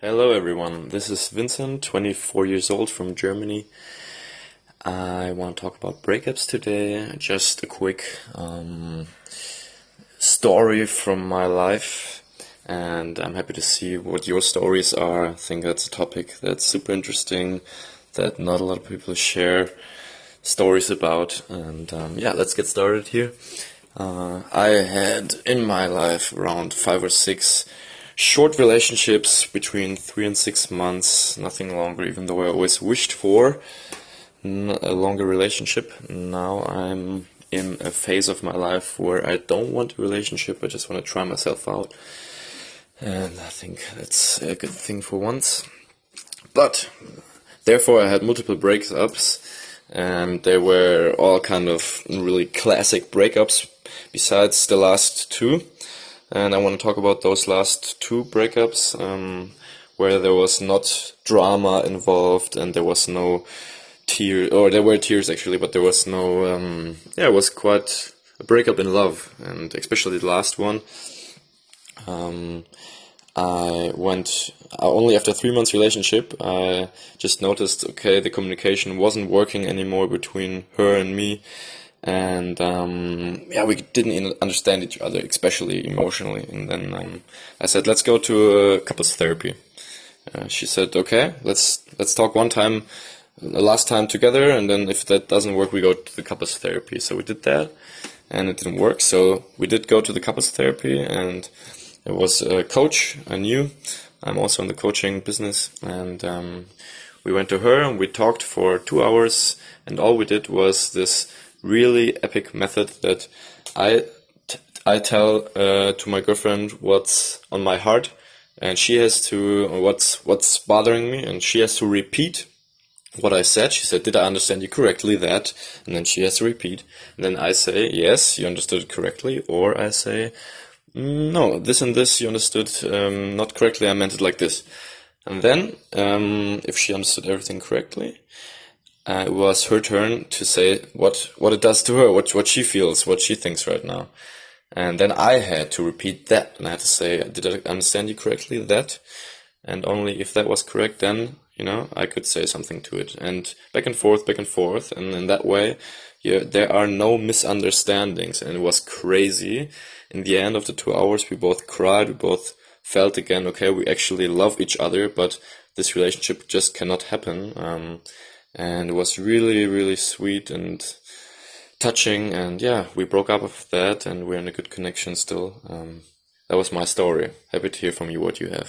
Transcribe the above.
Hello, everyone. This is Vincent, 24 years old from Germany. I want to talk about breakups today. Just a quick um, story from my life, and I'm happy to see what your stories are. I think that's a topic that's super interesting that not a lot of people share stories about. And um, yeah, let's get started here. Uh, I had in my life around five or six short relationships between three and six months, nothing longer, even though I always wished for a longer relationship. Now I'm in a phase of my life where I don't want a relationship, I just want to try myself out. And I think that's a good thing for once. But therefore, I had multiple breakups, and they were all kind of really classic breakups, besides the last two and I want to talk about those last two breakups um, where there was not drama involved and there was no tears, or there were tears actually, but there was no, um, yeah, it was quite a breakup in love, and especially the last one. Um, I went uh, only after three months relationship. I just noticed, okay, the communication wasn't working anymore between her and me, and um, yeah, we didn't understand each other, especially emotionally. And then um, I said, "Let's go to a couples therapy." Uh, she said, "Okay, let's let's talk one time, the last time together, and then if that doesn't work, we go to the couples therapy." So we did that, and it didn't work. So we did go to the couples therapy, and it was a coach I knew. I'm also in the coaching business, and um, we went to her and we talked for two hours, and all we did was this really epic method that I I tell uh, to my girlfriend what's on my heart, and she has to what's what's bothering me, and she has to repeat what I said. She said, "Did I understand you correctly?" That, and then she has to repeat. And then I say, "Yes, you understood it correctly," or I say, mm, "No, this and this you understood um, not correctly. I meant it like this." And then, um, if she understood everything correctly, uh, it was her turn to say what what it does to her, what what she feels, what she thinks right now. And then I had to repeat that, and I had to say, did I understand you correctly? That, and only if that was correct, then you know I could say something to it. And back and forth, back and forth, and in that way, yeah, there are no misunderstandings. And it was crazy. In the end of the two hours, we both cried. We both felt again, okay, we actually love each other, but this relationship just cannot happen. Um, and it was really really sweet and touching. And yeah we broke up of that and we're in a good connection still. Um, that was my story. Happy to hear from you what you have